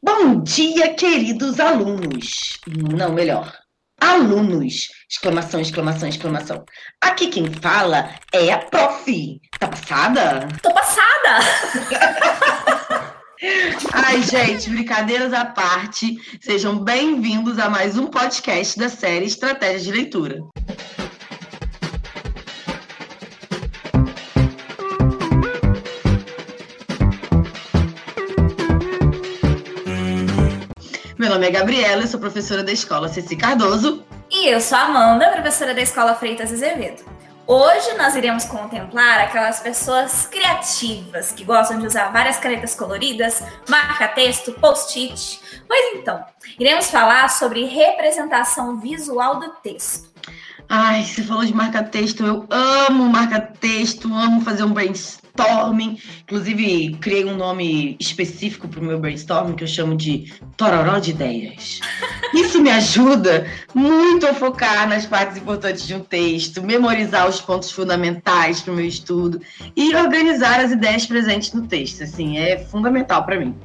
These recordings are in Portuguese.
Bom dia, queridos alunos. Não, melhor, alunos. Exclamação, exclamação, exclamação. Aqui quem fala é a prof. Tá passada? Tô passada! Ai, gente, brincadeiras à parte, sejam bem-vindos a mais um podcast da série Estratégia de Leitura. Meu nome é Gabriela, eu sou professora da escola Ceci Cardoso. E eu sou Amanda, professora da escola Freitas Azevedo. Hoje nós iremos contemplar aquelas pessoas criativas que gostam de usar várias canetas coloridas, marca-texto, post-it. Pois então, iremos falar sobre representação visual do texto. Ai, você falou de marca-texto, eu amo marca-texto, amo fazer um brainstorming. Inclusive, criei um nome específico para o meu brainstorming que eu chamo de Tororó de Ideias. Isso me ajuda muito a focar nas partes importantes de um texto, memorizar os pontos fundamentais para o meu estudo e organizar as ideias presentes no texto. Assim, é fundamental para mim.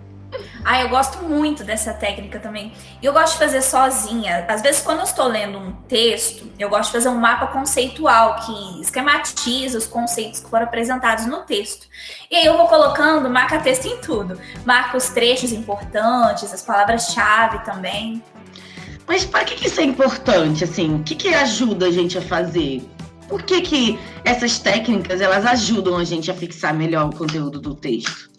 Ah, eu gosto muito dessa técnica também. E eu gosto de fazer sozinha. Às vezes, quando eu estou lendo um texto, eu gosto de fazer um mapa conceitual que esquematiza os conceitos que foram apresentados no texto. E aí eu vou colocando marca-texto em tudo. Marco os trechos importantes, as palavras-chave também. Mas para que, que isso é importante? Assim, o que, que ajuda a gente a fazer? Por que, que essas técnicas elas ajudam a gente a fixar melhor o conteúdo do texto?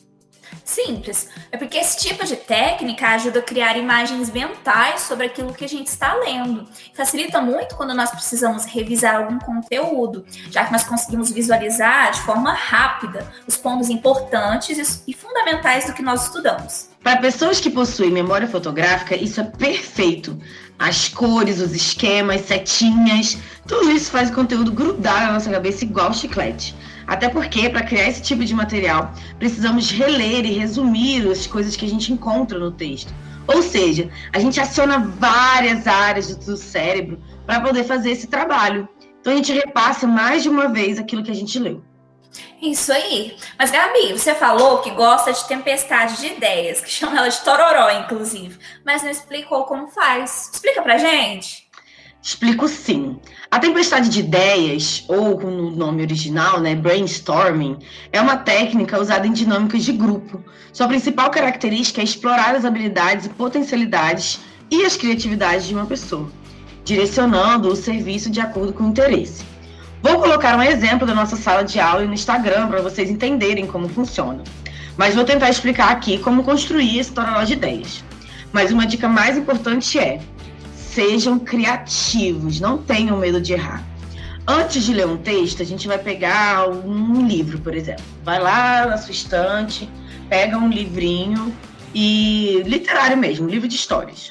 Simples. É porque esse tipo de técnica ajuda a criar imagens mentais sobre aquilo que a gente está lendo. Facilita muito quando nós precisamos revisar algum conteúdo, já que nós conseguimos visualizar de forma rápida os pontos importantes e fundamentais do que nós estudamos. Para pessoas que possuem memória fotográfica, isso é perfeito. As cores, os esquemas, setinhas, tudo isso faz o conteúdo grudar na nossa cabeça igual chiclete. Até porque, para criar esse tipo de material, precisamos reler e resumir as coisas que a gente encontra no texto. Ou seja, a gente aciona várias áreas do cérebro para poder fazer esse trabalho. Então a gente repassa mais de uma vez aquilo que a gente leu. Isso aí. Mas, Gabi, você falou que gosta de tempestade de ideias, que chama ela de tororó, inclusive. Mas não explicou como faz. Explica pra gente. Explico sim. A tempestade de ideias, ou com o nome original, né, brainstorming, é uma técnica usada em dinâmicas de grupo. Sua principal característica é explorar as habilidades e potencialidades e as criatividades de uma pessoa, direcionando o serviço de acordo com o interesse. Vou colocar um exemplo da nossa sala de aula no Instagram para vocês entenderem como funciona. Mas vou tentar explicar aqui como construir esse tornado de ideias. Mas uma dica mais importante é Sejam criativos, não tenham medo de errar. Antes de ler um texto, a gente vai pegar um livro, por exemplo. Vai lá na sua estante, pega um livrinho e literário mesmo, um livro de histórias.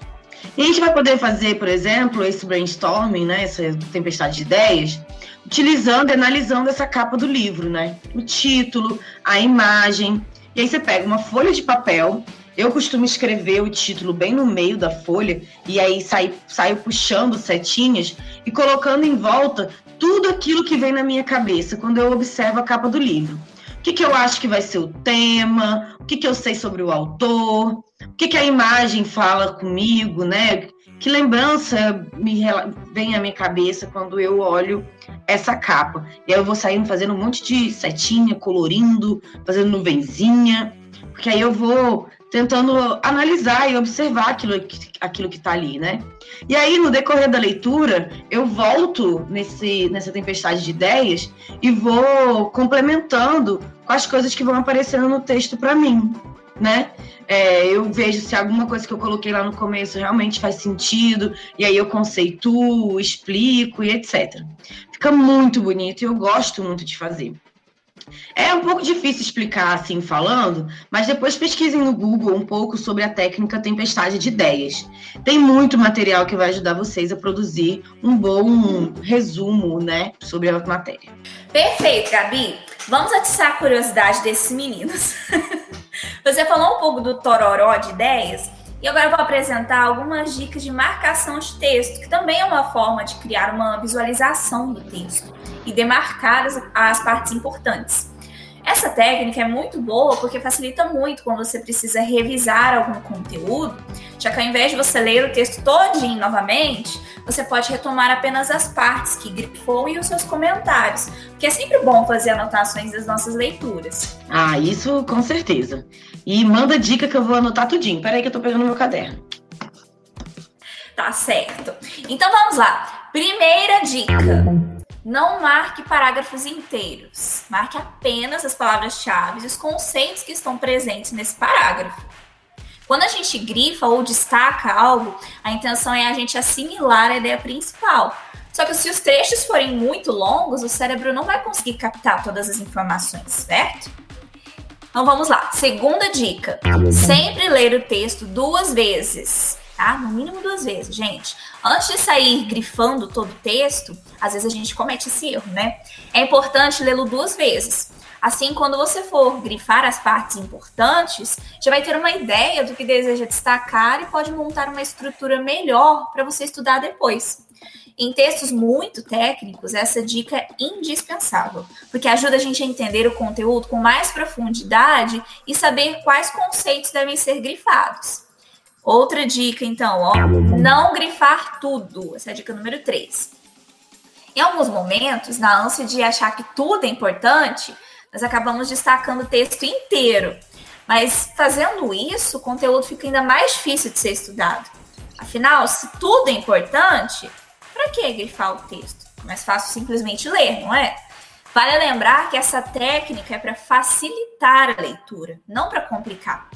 E a gente vai poder fazer, por exemplo, esse brainstorming, né, essa tempestade de ideias, utilizando e analisando essa capa do livro, né? O título, a imagem. E aí você pega uma folha de papel eu costumo escrever o título bem no meio da folha e aí saio, saio puxando setinhas e colocando em volta tudo aquilo que vem na minha cabeça quando eu observo a capa do livro. O que, que eu acho que vai ser o tema, o que, que eu sei sobre o autor, o que, que a imagem fala comigo, né? Que lembrança me vem à minha cabeça quando eu olho essa capa. E aí eu vou saindo fazendo um monte de setinha, colorindo, fazendo nuvenzinha, porque aí eu vou tentando analisar e observar aquilo, aquilo que está ali, né? E aí, no decorrer da leitura, eu volto nesse, nessa tempestade de ideias e vou complementando com as coisas que vão aparecendo no texto para mim, né? É, eu vejo se alguma coisa que eu coloquei lá no começo realmente faz sentido, e aí eu conceituo, explico e etc. Fica muito bonito e eu gosto muito de fazer. É um pouco difícil explicar assim falando, mas depois pesquisem no Google um pouco sobre a técnica tempestade de ideias. Tem muito material que vai ajudar vocês a produzir um bom resumo, né, sobre a matéria. Perfeito, Gabi. Vamos atiçar a curiosidade desses meninos. Você falou um pouco do tororó de ideias, e agora eu vou apresentar algumas dicas de marcação de texto, que também é uma forma de criar uma visualização do texto e demarcar as, as partes importantes. Essa técnica é muito boa porque facilita muito quando você precisa revisar algum conteúdo, já que ao invés de você ler o texto todinho novamente, você pode retomar apenas as partes que grifou e os seus comentários, porque é sempre bom fazer anotações das nossas leituras. Ah, isso com certeza. E manda dica que eu vou anotar tudinho. Peraí que eu tô pegando meu caderno. Tá certo. Então vamos lá. Primeira dica. Não marque parágrafos inteiros. Marque apenas as palavras-chave e os conceitos que estão presentes nesse parágrafo. Quando a gente grifa ou destaca algo, a intenção é a gente assimilar a ideia principal. Só que se os trechos forem muito longos, o cérebro não vai conseguir captar todas as informações, certo? Então vamos lá. Segunda dica: sempre ler o texto duas vezes tá? No mínimo duas vezes, gente. Antes de sair grifando todo o texto, às vezes a gente comete esse erro, né? É importante lê-lo duas vezes. Assim, quando você for grifar as partes importantes, já vai ter uma ideia do que deseja destacar e pode montar uma estrutura melhor para você estudar depois. Em textos muito técnicos, essa dica é indispensável, porque ajuda a gente a entender o conteúdo com mais profundidade e saber quais conceitos devem ser grifados. Outra dica, então, ó, não grifar tudo. Essa é a dica número 3. Em alguns momentos, na ânsia de achar que tudo é importante, nós acabamos destacando o texto inteiro. Mas fazendo isso, o conteúdo fica ainda mais difícil de ser estudado. Afinal, se tudo é importante, para que grifar o texto? Mais fácil simplesmente ler, não é? Vale lembrar que essa técnica é para facilitar a leitura, não para complicar.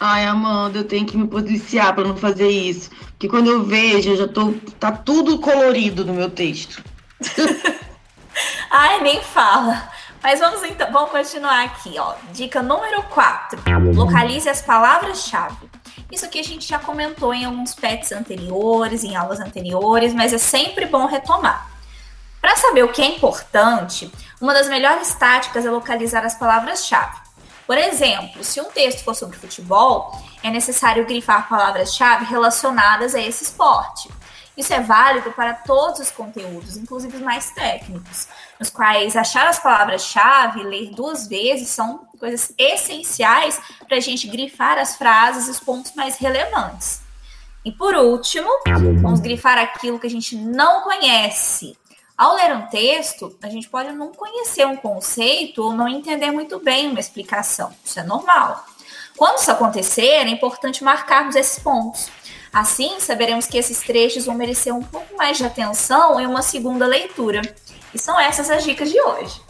Ai, Amanda, eu tenho que me policiar para não fazer isso. Porque quando eu vejo, eu já tô. tá tudo colorido no meu texto. Ai, nem fala. Mas vamos então, vamos continuar aqui, ó. Dica número 4. Localize as palavras-chave. Isso aqui a gente já comentou em alguns pets anteriores, em aulas anteriores, mas é sempre bom retomar. Para saber o que é importante, uma das melhores táticas é localizar as palavras-chave. Por exemplo, se um texto for sobre futebol, é necessário grifar palavras-chave relacionadas a esse esporte. Isso é válido para todos os conteúdos, inclusive os mais técnicos, nos quais achar as palavras-chave e ler duas vezes são coisas essenciais para a gente grifar as frases e os pontos mais relevantes. E por último, vamos grifar aquilo que a gente não conhece, ao ler um texto, a gente pode não conhecer um conceito ou não entender muito bem uma explicação. Isso é normal. Quando isso acontecer, é importante marcarmos esses pontos. Assim, saberemos que esses trechos vão merecer um pouco mais de atenção em uma segunda leitura. E são essas as dicas de hoje.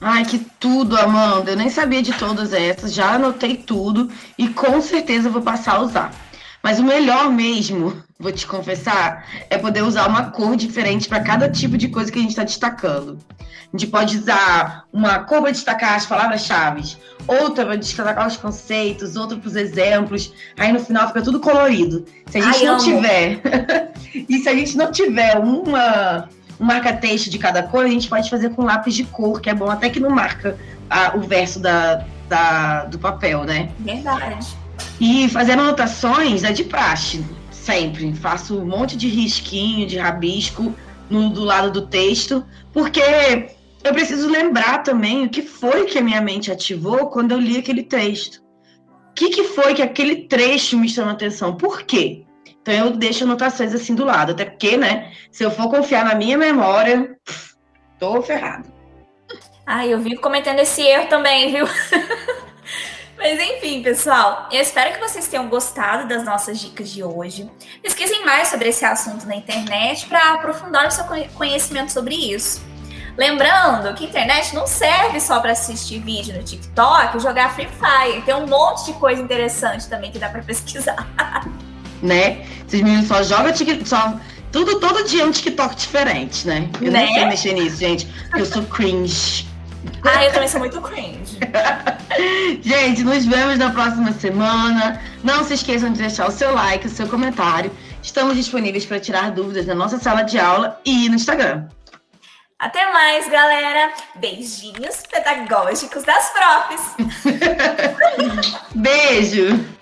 Ai, que tudo, Amanda. Eu nem sabia de todas essas, já anotei tudo e com certeza vou passar a usar. Mas o melhor mesmo, vou te confessar, é poder usar uma cor diferente para cada tipo de coisa que a gente está destacando. A gente pode usar uma cor para destacar as palavras-chave, outra para destacar os conceitos, outra para os exemplos. Aí no final fica tudo colorido. Se a gente Ai, não amo. tiver. e se a gente não tiver uma, um marca-texto de cada cor, a gente pode fazer com lápis de cor, que é bom até que não marca a, o verso da, da, do papel, né? Verdade. E fazer anotações é de praxe, sempre. Faço um monte de risquinho, de rabisco no, do lado do texto, porque eu preciso lembrar também o que foi que a minha mente ativou quando eu li aquele texto. O que, que foi que aquele trecho me chamou atenção? Por quê? Então eu deixo anotações assim do lado, até porque, né, se eu for confiar na minha memória, tô ferrado. Ah, eu vivo cometendo esse erro também, viu? Mas enfim, pessoal, eu espero que vocês tenham gostado das nossas dicas de hoje. Pesquisem mais sobre esse assunto na internet para aprofundar o seu conhecimento sobre isso. Lembrando que a internet não serve só para assistir vídeo no TikTok jogar Free Fire. Tem um monte de coisa interessante também que dá para pesquisar. Né? Esses meninos só jogam TikTok. Só... Tudo, todo dia é um TikTok diferente, né? Eu né? nem sei mexer nisso, gente. Eu sou cringe. Ah, eu também sou muito cringe. Gente, nos vemos na próxima semana. Não se esqueçam de deixar o seu like, o seu comentário. Estamos disponíveis para tirar dúvidas na nossa sala de aula e no Instagram. Até mais, galera. Beijinhos pedagógicos das profs. Beijo.